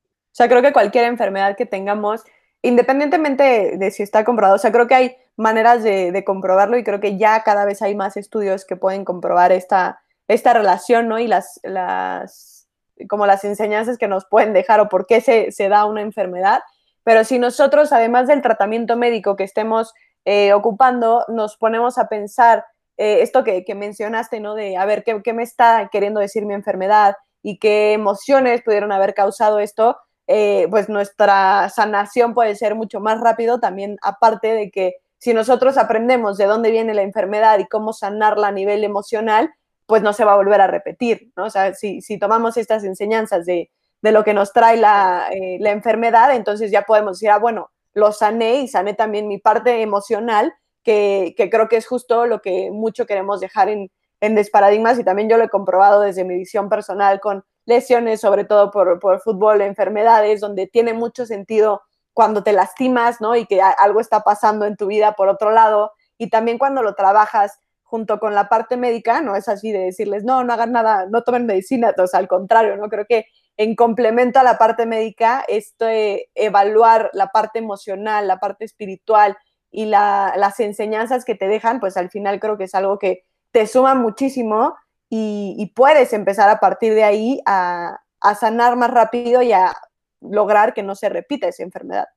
O sea, creo que cualquier enfermedad que tengamos, independientemente de si está comprobado, o sea, creo que hay maneras de, comprobarlo y creo que ya cada vez hay más estudios que pueden comprobar esta, esta relación, ¿no? Y las, las, como las enseñanzas que nos pueden dejar o por qué se, da una enfermedad. Pero si nosotros, además del tratamiento médico que estemos eh, ocupando, nos ponemos a pensar eh, esto que, mencionaste, ¿no? De, a ver, ¿qué, me está queriendo decir mi enfermedad y qué emociones pudieron haber causado esto? Eh, pues nuestra sanación puede ser mucho más rápido también, aparte de que si nosotros aprendemos de dónde viene la enfermedad y cómo sanarla a nivel emocional, pues no se va a volver a repetir, ¿no? O sea, si, tomamos estas enseñanzas de, lo que nos trae la, la enfermedad, entonces ya podemos decir, ah, bueno, lo sané y sané también mi parte emocional que, creo que es justo lo que mucho queremos dejar en, en Desparadigmas y también yo lo he comprobado desde mi visión personal con lesiones, sobre todo por, por fútbol, enfermedades, donde tiene mucho sentido cuando te lastimas, ¿no? Y que algo está pasando en tu vida por otro lado, y también cuando lo trabajas junto con la parte médica, no es así de decirles, no, no hagan nada, no tomen medicina, o al contrario, ¿no? Creo que en complemento a la parte médica, este, evaluar la parte emocional, la parte espiritual y las enseñanzas que te dejan, pues al final creo que es algo que te suma muchísimo y, puedes empezar a partir de ahí a, a sanar más rápido y a lograr que no se repita esa enfermedad.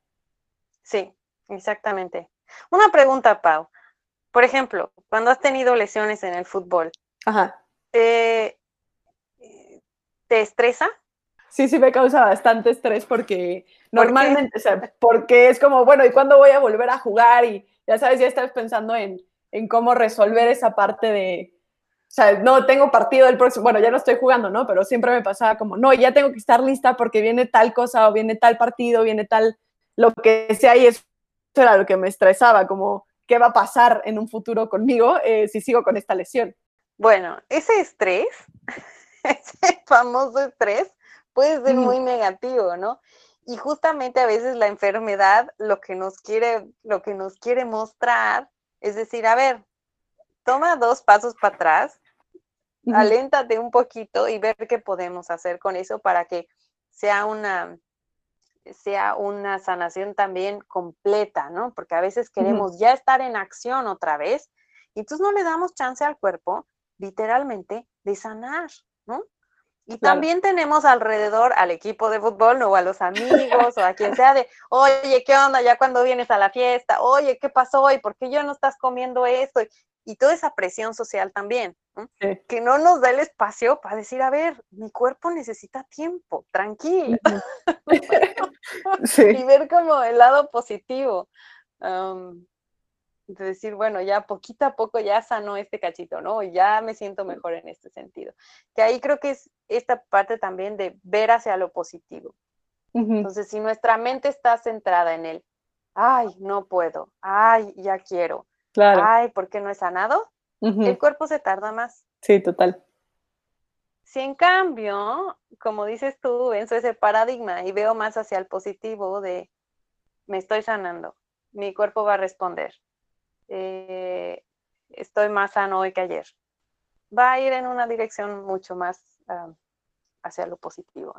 Sí, exactamente. Una pregunta, Pau. Por ejemplo, cuando has tenido lesiones en el fútbol, eh, ¿te estresa? Sí, sí me causa bastante estrés porque normalmente, o sea, porque es como, bueno, ¿y cuándo voy a volver a jugar? Y ya sabes, ya estás pensando en, en cómo resolver esa parte de, o sea, no tengo partido el próximo, bueno, ya no estoy jugando, ¿no? Pero siempre me pasaba como, no, ya tengo que estar lista porque viene tal cosa o viene tal partido, viene tal, lo que sea, y eso era lo que me estresaba, como, ¿qué va a pasar en un futuro conmigo eh, si sigo con esta lesión? Bueno, ese estrés, ese famoso estrés, puede ser muy negativo, ¿no? Y justamente a veces la enfermedad lo que nos quiere, lo que nos quiere mostrar es decir, a ver, toma dos pasos para atrás, aléntate un poquito y ver qué podemos hacer con eso para que sea una, sea una sanación también completa, ¿no? Porque a veces queremos ya estar en acción otra vez y entonces no le damos chance al cuerpo, literalmente, de sanar, ¿no? Y también tenemos alrededor al equipo de fútbol o a los amigos o a quien sea de, oye, ¿qué onda ya cuando vienes a la fiesta? Oye, ¿qué pasó hoy? ¿Por qué yo no estás comiendo esto? Y toda esa presión social también, que no nos da el espacio para decir, a ver, mi cuerpo necesita tiempo, tranquilo. Y ver como el lado positivo de decir, bueno, ya poquito a poco ya sanó este cachito, ¿no? Ya me siento mejor en este sentido. Que ahí creo que es esta parte también de ver hacia lo positivo. Entonces, si nuestra mente está centrada en el, ay, no puedo, ay, ya quiero, claro. ay, ¿por qué no he sanado? El cuerpo se tarda más. Sí, total. Si en cambio, como dices tú, en ese paradigma y veo más hacia el positivo de, me estoy sanando, mi cuerpo va a responder, eh, estoy más sano hoy que ayer. Va a ir en una dirección mucho más hacia lo positivo.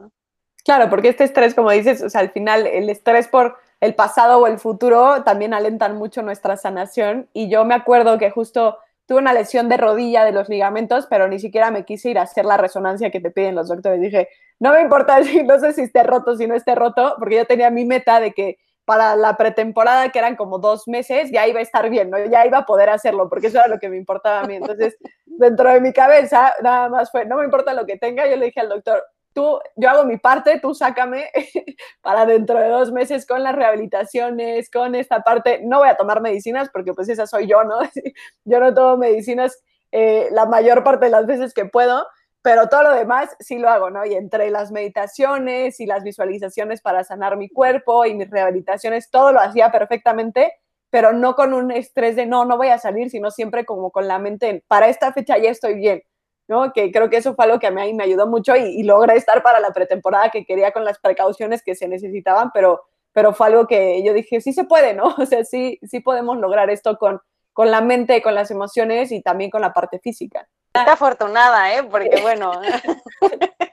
Claro, porque este estrés, como dices, al final el estrés por el pasado o el futuro también alentan mucho nuestra sanación. Y yo me acuerdo que justo tuve una lesión de rodilla de los ligamentos, pero ni siquiera me quise ir a hacer la resonancia que te piden los doctores. Dije, no me importa si no sé si esté roto, si no esté roto, porque yo tenía mi meta de que para la pretemporada, que eran como dos meses, ya iba a estar bien, ¿no? Ya iba a poder hacerlo, porque eso era lo que me importaba a mí. Entonces, dentro de mi cabeza, nada más fue, no me importa lo que tenga, yo le dije al doctor, tú, yo hago mi parte, tú sácame para dentro de dos meses con las rehabilitaciones, con esta parte, no voy a tomar medicinas, porque pues esa soy yo, ¿no? yo no tomo medicinas eh, la mayor parte de las veces que puedo, pero todo lo demás sí lo hago, ¿no? Y entre las meditaciones y las visualizaciones para sanar mi cuerpo y mis rehabilitaciones, todo lo hacía perfectamente, pero no con un estrés de no, no voy a salir, sino siempre como con la mente, para esta fecha ya estoy bien, ¿no? Que creo que eso fue algo que a mí me ayudó mucho y, y logré estar para la pretemporada que quería con las precauciones que se necesitaban, pero, pero fue algo que yo dije, sí se puede, ¿no? O sea, sí, sí podemos lograr esto con, con la mente, con las emociones y también con la parte física. Está afortunada, ¿eh? Porque bueno.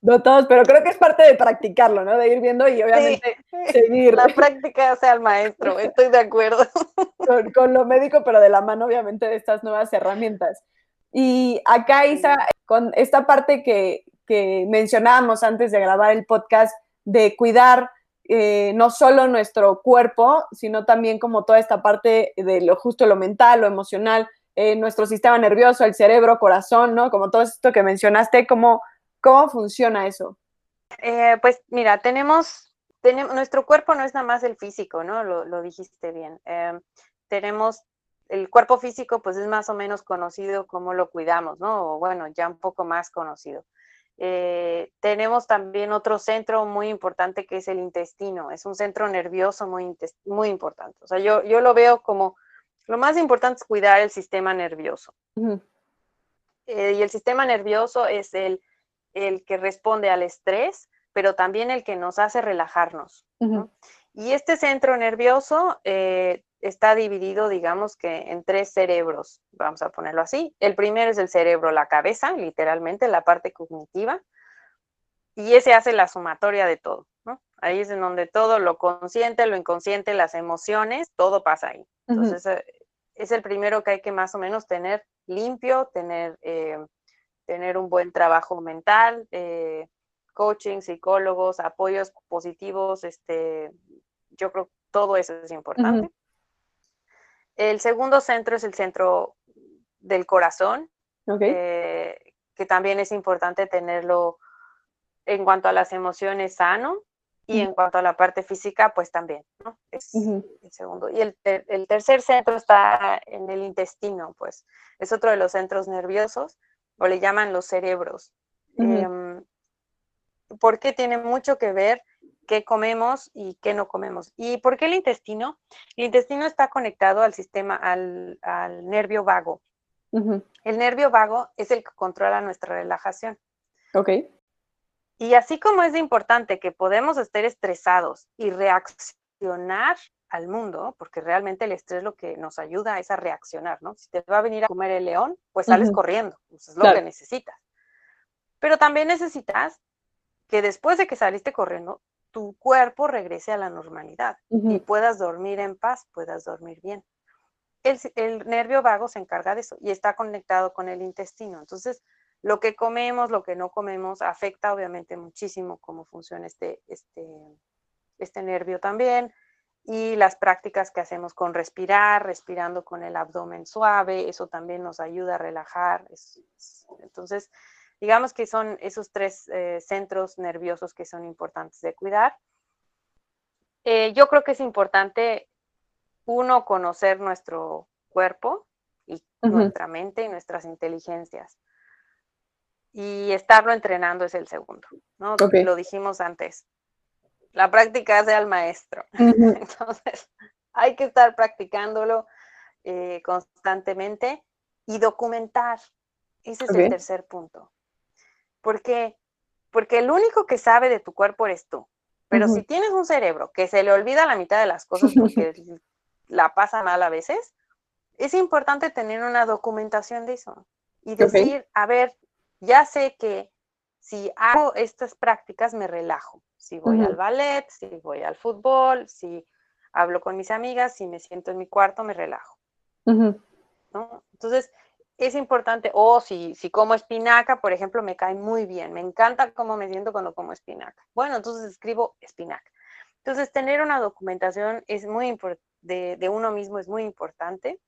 No todos, pero creo que es parte de practicarlo, ¿no? De ir viendo y obviamente seguir. La práctica sea el maestro, estoy de acuerdo. Con, lo médico, pero de la mano, obviamente, de estas nuevas herramientas. Y acá, Isa, con esta parte que, que mencionábamos antes de grabar el podcast, de cuidar eh, no solo nuestro cuerpo, sino también como toda esta parte de lo justo, lo mental, lo emocional, eh, nuestro sistema nervioso, el cerebro, corazón, ¿no? Como todo esto que mencionaste, ¿cómo, cómo funciona eso? Eh, pues mira, tenemos, tenemos, nuestro cuerpo no es nada más el físico, ¿no? Lo, dijiste bien. Em, tenemos el cuerpo físico, pues es más o menos conocido como lo cuidamos, ¿no? O bueno, ya un poco más conocido. Eh, tenemos también otro centro muy importante que es el intestino. Es un centro nervioso muy, muy importante. O sea, yo, yo lo veo como lo más importante es cuidar el sistema nervioso. Eh, y el sistema nervioso es el, el, que responde al estrés, pero también el que nos hace relajarnos. Y este centro nervioso eh, está dividido, digamos que en tres cerebros, vamos a ponerlo así. El primero es el cerebro, la cabeza, literalmente, la parte cognitiva. y ese hace la sumatoria de todo, ¿no? Ahí es en donde todo, lo consciente, lo inconsciente, las emociones, todo pasa ahí. Entonces, eh, es el primero que hay que más o menos tener limpio, tener, eh, tener un buen trabajo mental, eh, coaching, psicólogos, apoyos positivos, este, yo creo que todo eso es importante. El segundo centro es el centro del corazón, que también es importante tenerlo en cuanto a las emociones sano y en cuanto a la parte física, pues también, ¿no? Es el segundo. Y el, tercer centro está en el intestino, pues es otro de los centros nerviosos, o le llaman los cerebros. Em, porque tiene mucho que ver qué comemos y qué no comemos. ¿Y por qué el intestino? El intestino está conectado al sistema, al, nervio vago. El nervio vago es el que controla nuestra relajación. Ok. Y así como es importante que podemos estar estresados y reaccionar al mundo, porque realmente el estrés lo que nos ayuda es a reaccionar, ¿no? Si te va a venir a comer el león, pues sales corriendo, eso es lo que necesitas. Pero también necesitas que después de que saliste corriendo, tu cuerpo regrese a la normalidad y puedas dormir en paz, puedas dormir bien. El, el nervio vago se encarga de eso y está conectado con el intestino. Entonces, lo que comemos, lo que no comemos, afecta obviamente muchísimo cómo funciona este, este, este nervio también. Y las prácticas que hacemos con respirar, respirando con el abdomen suave, eso también nos ayuda a relajar. entonces, digamos que son esos tres eh, centros nerviosos que son importantes de cuidar. Eh, yo creo que es importante, uno, conocer nuestro cuerpo y nuestra mente y nuestras inteligencias y estarlo entrenando es el segundo, ¿no? Lo dijimos antes. La práctica hace al maestro. Entonces, hay que estar practicándolo eh, constantemente y documentar. Ese es el tercer punto. ¿Por qué? Porque el único que sabe de tu cuerpo eres tú. Pero si tienes un cerebro que se le olvida la mitad de las cosas porque la pasa mal a veces, es importante tener una documentación de eso y decir, a ver, ya sé que si hago estas prácticas me relajo. Si voy al ballet, si voy al fútbol, si hablo con mis amigas, si me siento en mi cuarto, me relajo. Entonces, es importante, o si, si como espinaca, por ejemplo, me cae muy bien, me encanta cómo me siento cuando como espinaca. Bueno, entonces escribo espinaca. Entonces, tener una documentación es muy de, de uno mismo es muy importante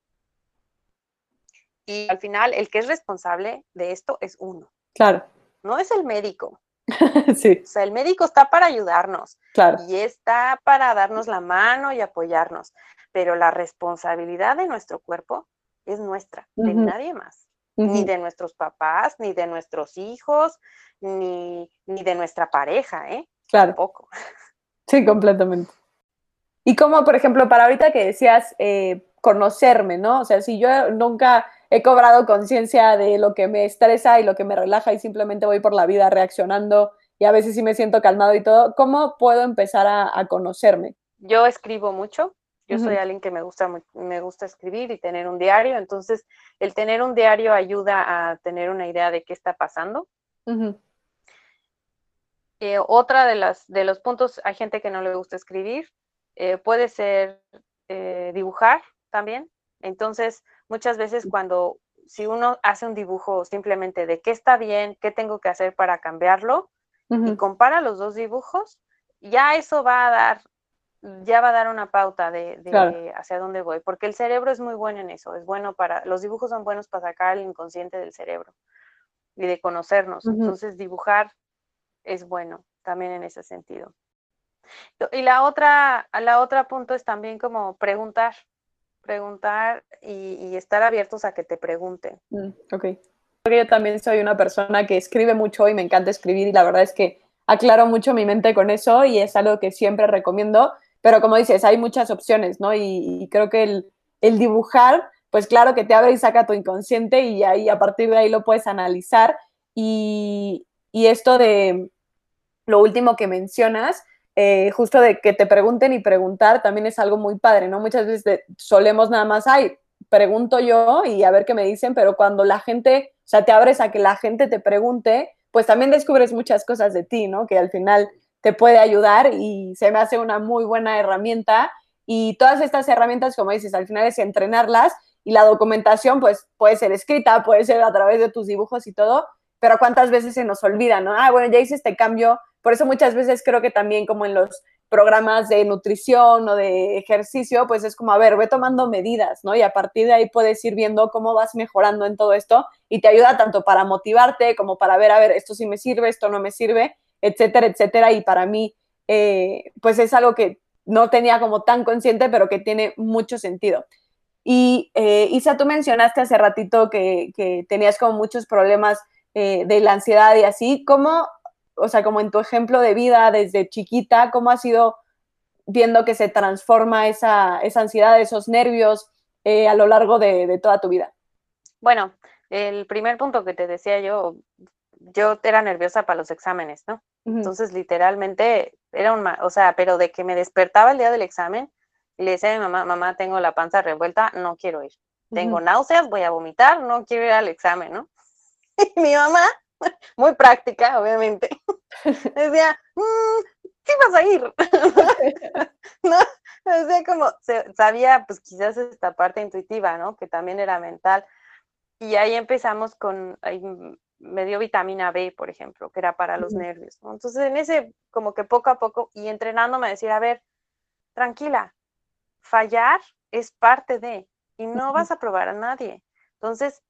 y al final, el que es responsable de esto es uno. Claro. No es el médico. sí. O sea, el médico está para ayudarnos. Claro. Y está para darnos la mano y apoyarnos. Pero la responsabilidad de nuestro cuerpo es nuestra, de nadie más. Ni de nuestros papás, ni de nuestros hijos, ni, de nuestra pareja, ¿eh? Claro. Tampoco. Sí, completamente. Y como, por ejemplo, para ahorita que decías eh, conocerme, ¿no? O sea, si yo nunca he cobrado conciencia de lo que me estresa y lo que me relaja y simplemente voy por la vida reaccionando y a veces sí me siento calmado y todo, ¿cómo puedo empezar a, conocerme? Yo escribo mucho, yo soy alguien que me gusta, me gusta escribir y tener un diario, entonces el tener un diario ayuda a tener una idea de qué está pasando. Eh, otra de, las, de los puntos, hay gente que no le gusta escribir, eh, puede ser eh, dibujar también. Entonces, muchas veces cuando, si uno hace un dibujo simplemente de qué está bien, qué tengo que hacer para cambiarlo, y compara los dos dibujos, ya eso va a dar, ya va a dar una pauta de, hacia dónde voy, porque el cerebro es muy bueno en eso, es bueno para, los dibujos son buenos para sacar el inconsciente del cerebro y de conocernos. Entonces, dibujar es bueno también en ese sentido. Y la otra, la otra punto es también como preguntar, preguntar y, estar abiertos a que te pregunten. Mm, ok. Yo también soy una persona que escribe mucho y me encanta escribir y la verdad es que aclaro mucho mi mente con eso y es algo que siempre recomiendo, pero como dices, hay muchas opciones, ¿no? Y, creo que el, dibujar, pues claro que te abre y saca tu inconsciente y ahí a partir de ahí lo puedes analizar y, y esto de lo último que mencionas, eh, justo de que te pregunten y preguntar también es algo muy padre, ¿no? Muchas veces solemos nada más, ay, pregunto yo y a ver qué me dicen, pero cuando la gente, o sea, te abres a que la gente te pregunte, pues también descubres muchas cosas de ti, ¿no? Que al final te puede ayudar y se me hace una muy buena herramienta. Y todas estas herramientas, como dices, al final es entrenarlas y la documentación, pues puede ser escrita, puede ser a través de tus dibujos y todo, pero cuántas veces se nos olvida, ¿no? Ah, bueno, ya hice este cambio. Por eso muchas veces creo que también como en los programas de nutrición o de ejercicio, pues es como, a ver, ve tomando medidas, ¿no? Y a partir de ahí puedes ir viendo cómo vas mejorando en todo esto y te ayuda tanto para motivarte como para ver, a ver, esto sí me sirve, esto no me sirve, etcétera, etcétera. Y para mí, eh, pues es algo que no tenía como tan consciente, pero que tiene mucho sentido. Y eh, Isa, tú mencionaste hace ratito que, que tenías como muchos problemas eh, de la ansiedad y así. ¿Cómo o sea, como en tu ejemplo de vida desde chiquita, cómo has ido viendo que se transforma esa, ansiedad, esos nervios eh, a lo largo de, toda tu vida? Bueno, el primer punto que te decía yo, yo era nerviosa para los exámenes, ¿no? Entonces, literalmente, era un, o sea, pero de que me despertaba el día del examen y le decía a mi mamá, mamá, tengo la panza revuelta, no quiero ir. Tengo náuseas, voy a vomitar, no quiero ir al examen, ¿no? Y mi mamá muy práctica, obviamente. Decía, mm, ¿qué vas a ir? ¿No? Decía como, sabía pues quizás esta parte intuitiva, ¿no? Que también era mental. Y ahí empezamos con, ahí me dio vitamina B, por ejemplo, que era para los nervios, ¿no? Entonces en ese, como que poco a poco, y entrenándome decir, a ver, tranquila, fallar es parte de, y no vas a probar a nadie. Entonces,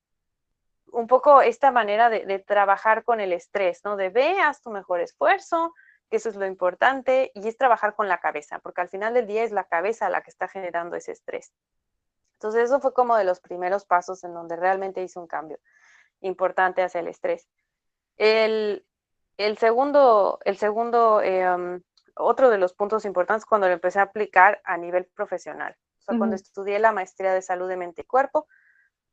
un poco esta manera de, trabajar con el estrés, ¿no? De ve, haz tu mejor esfuerzo, que eso es lo importante, y es trabajar con la cabeza, porque al final del día es la cabeza la que está generando ese estrés. Entonces eso fue como de los primeros pasos en donde realmente hice un cambio importante hacia el estrés. El, segundo, el segundo em, otro de los puntos importantes cuando lo empecé a aplicar a nivel profesional. O sea, cuando estudié la maestría de salud de mente y cuerpo,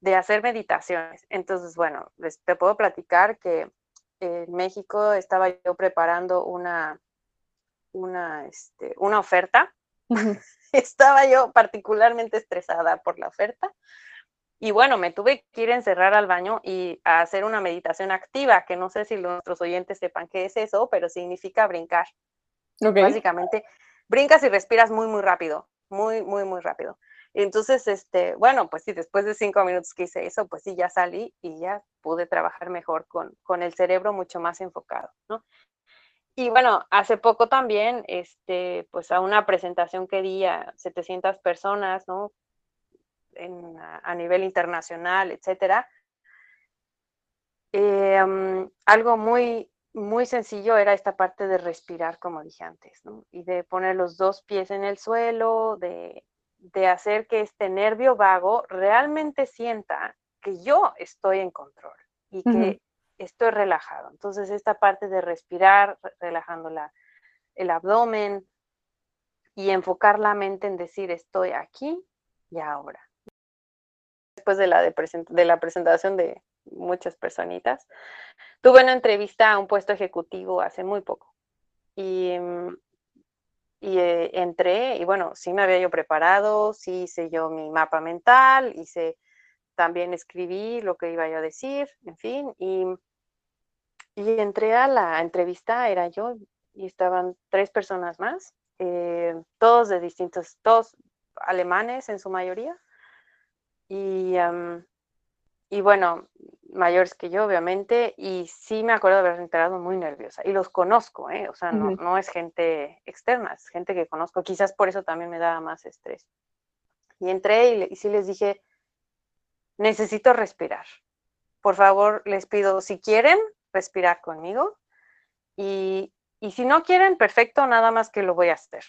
de hacer meditaciones. Entonces, bueno, les, te puedo platicar que en México estaba yo preparando una, una, este, una oferta. estaba yo particularmente estresada por la oferta. Y bueno, me tuve que ir a encerrar al baño y a hacer una meditación activa, que no sé si nuestros oyentes sepan qué es eso, pero significa brincar. Básicamente, brincas y respiras muy, muy rápido, muy, muy, muy rápido. Entonces, este, bueno, pues sí, después de cinco minutos que hice eso, pues sí, ya salí y ya pude trabajar mejor con, con el cerebro mucho más enfocado, ¿no? Y bueno, hace poco también, este, pues a una presentación que di a 700 personas, ¿no? A, nivel internacional, etcétera. Eh, algo muy, muy sencillo era esta parte de respirar, como dije antes, ¿no? Y de poner los dos pies en el suelo, de de hacer que este nervio vago realmente sienta que yo estoy en control y que estoy relajado. Entonces, esta parte de respirar, relajando la, el abdomen y enfocar la mente en decir estoy aquí y ahora. Después de la, de la presentación de muchas personitas, tuve una entrevista a un puesto ejecutivo hace muy poco y mm, y eh, entré y bueno, sí me había yo preparado, sí hice yo mi mapa mental, hice también escribí lo que iba yo a decir, en fin, y, y entré a la entrevista, era yo y estaban tres personas más, eh, todos de distintos, todos alemanes en su mayoría, y, y bueno, mayores que yo, obviamente, y sí me acuerdo de haber enterado muy nerviosa. Y los conozco, ¿eh? O sea, no, no es gente externa, es gente que conozco. Quizás por eso también me daba más estrés. Y entré y, sí les dije, necesito respirar. Por favor, les pido, si quieren, respirar conmigo. Y, y si no quieren, perfecto, nada más que lo voy a hacer.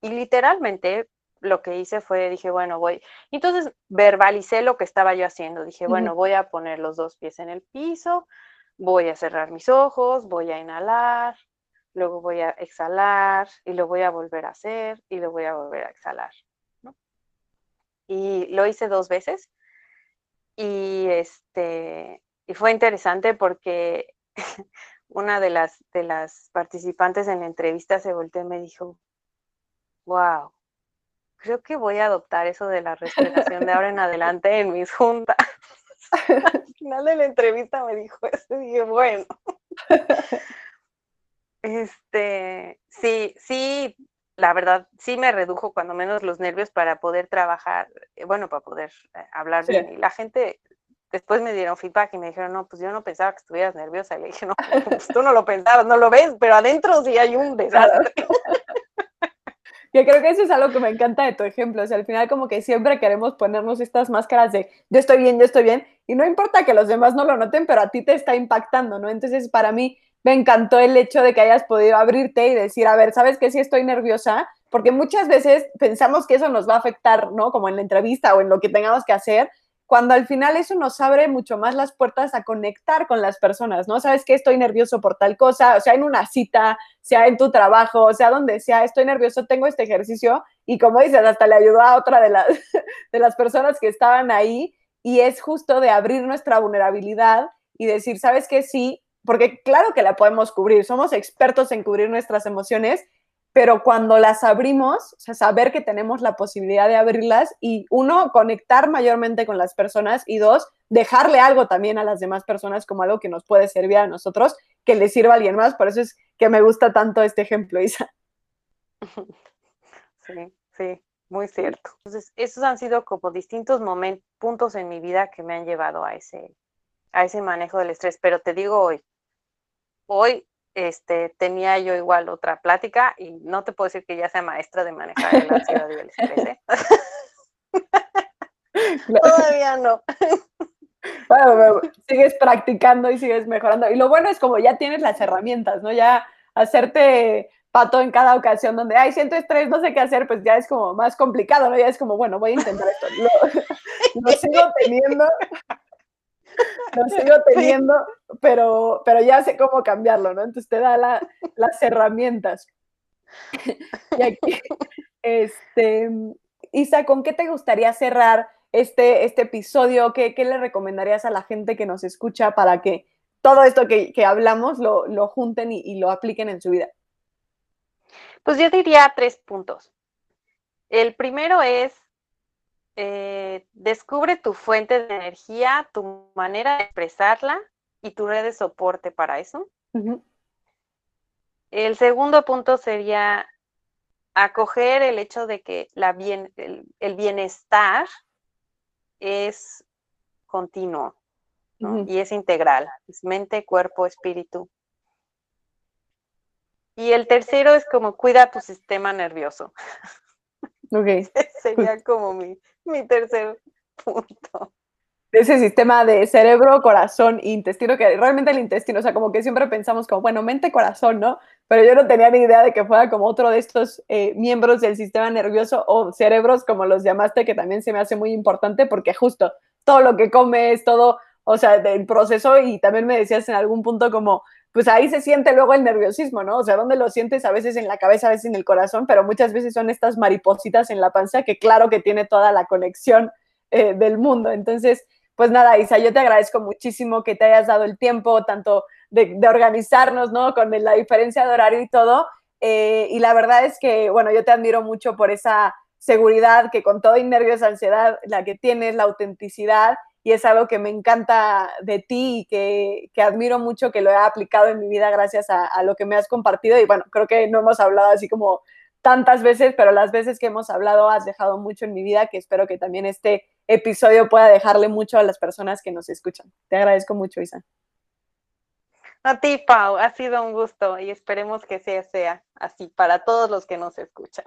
Y literalmente lo que hice fue, dije, bueno, voy. Entonces verbalicé lo que estaba yo haciendo. Dije, bueno, voy a poner los dos pies en el piso, voy a cerrar mis ojos, voy a inhalar, luego voy a exhalar y lo voy a volver a hacer y lo voy a volver a exhalar. Y lo hice dos veces. Y este, y fue interesante porque una de las, de las participantes en la entrevista se volteó y me dijo, wow, creo que voy a adoptar eso de la respiración de ahora en adelante en mis juntas. Al final de la entrevista me dijo eso y dije, bueno, Este, sí, sí, la verdad, sí me redujo cuando menos los nervios para poder trabajar, eh, bueno, para poder eh, hablar de Sí. mí. La gente después me dieron feedback y me dijeron, no, pues yo no pensaba que estuvieras nerviosa. Y le dije, no, pues tú no lo pensabas, no lo ves, pero adentro sí hay un desastre. Yo creo que eso es algo que me encanta de tu ejemplo. O sea, al final como que siempre queremos ponernos estas máscaras de yo estoy bien, yo estoy bien. Y no importa que los demás no lo noten, pero a ti te está impactando, ¿no? Entonces, para mí me encantó el hecho de que hayas podido abrirte y decir, a ver, ¿sabes qué? Sí estoy nerviosa. Porque muchas veces pensamos que eso nos va a afectar, ¿no? Como en la entrevista o en lo que tengamos que hacer cuando al final eso nos abre mucho más las puertas a conectar con las personas, ¿no? Sabes que estoy nervioso por tal cosa, o sea, en una cita, sea en tu trabajo, o sea, donde sea, estoy nervioso, tengo este ejercicio y como dices, hasta le ayudó a otra de las, de las personas que estaban ahí y es justo de abrir nuestra vulnerabilidad y decir, ¿sabes qué? Sí, porque claro que la podemos cubrir, somos expertos en cubrir nuestras emociones pero cuando las abrimos, o sea, saber que tenemos la posibilidad de abrirlas y uno, conectar mayormente con las personas y dos, dejarle algo también a las demás personas como algo que nos puede servir a nosotros, que le sirva a alguien más. Por eso es que me gusta tanto este ejemplo, Isa. Sí, sí, muy cierto. Entonces, esos han sido como distintos momentos, puntos en mi vida que me han llevado a ese, a ese manejo del estrés. Pero te digo hoy, hoy este, tenía yo igual otra plática y no te puedo decir que ya sea maestra de manejar la ansiedad y el estrés. ¿eh? Todavía no. Bueno, bueno, sigues practicando y sigues mejorando. Y lo bueno es como ya tienes las herramientas, ¿no? Ya hacerte pato en cada ocasión donde, ay, siento estrés, no sé qué hacer, pues ya es como más complicado, ¿no? Ya es como, bueno, voy a intentar esto. Lo, lo sigo teniendo, lo sigo teniendo, pero, pero ya sé cómo cambiarlo, ¿no? Entonces te da la, las herramientas. y aquí, este, Isa, ¿con qué te gustaría cerrar este, este episodio? ¿Qué, ¿Qué, le recomendarías a la gente que nos escucha para que todo esto que, que hablamos lo, lo junten y, y, lo apliquen en su vida? Pues yo diría tres puntos. El primero es, eh, descubre tu fuente de energía, tu manera de expresarla y tu red de soporte para eso. Uh -huh. El segundo punto sería acoger el hecho de que la bien, el, el bienestar es continuo ¿no? uh -huh. y es integral, es mente, cuerpo, espíritu. Y el tercero es como cuida tu sistema nervioso. Ok. Sería como mi, mi tercer punto. Ese sistema de cerebro, corazón intestino, que realmente el intestino, o sea, como que siempre pensamos como, bueno, mente, corazón, ¿no? Pero yo no tenía ni idea de que fuera como otro de estos eh, miembros del sistema nervioso o cerebros, como los llamaste, que también se me hace muy importante porque justo todo lo que comes, todo, o sea, del proceso y también me decías en algún punto como, pues ahí se siente luego el nerviosismo, ¿no? O sea, ¿dónde lo sientes? A veces en la cabeza, a veces en el corazón, pero muchas veces son estas maripositas en la panza que claro que tiene toda la conexión eh, del mundo. Entonces, pues nada, Isa, yo te agradezco muchísimo que te hayas dado el tiempo, tanto de, organizarnos, ¿no? Con la diferencia de horario y todo. Eh, y la verdad es que, bueno, yo te admiro mucho por esa seguridad que con todo y nervios, ansiedad, la que tienes, la autenticidad, y es algo que me encanta de ti y que, que, admiro mucho que lo he aplicado en mi vida gracias a, lo que me has compartido. Y bueno, creo que no hemos hablado así como tantas veces, pero las veces que hemos hablado has dejado mucho en mi vida, que espero que también este episodio pueda dejarle mucho a las personas que nos escuchan. Te agradezco mucho, Isa. A ti, Pau, ha sido un gusto y esperemos que sea, sea así para todos los que nos escuchan.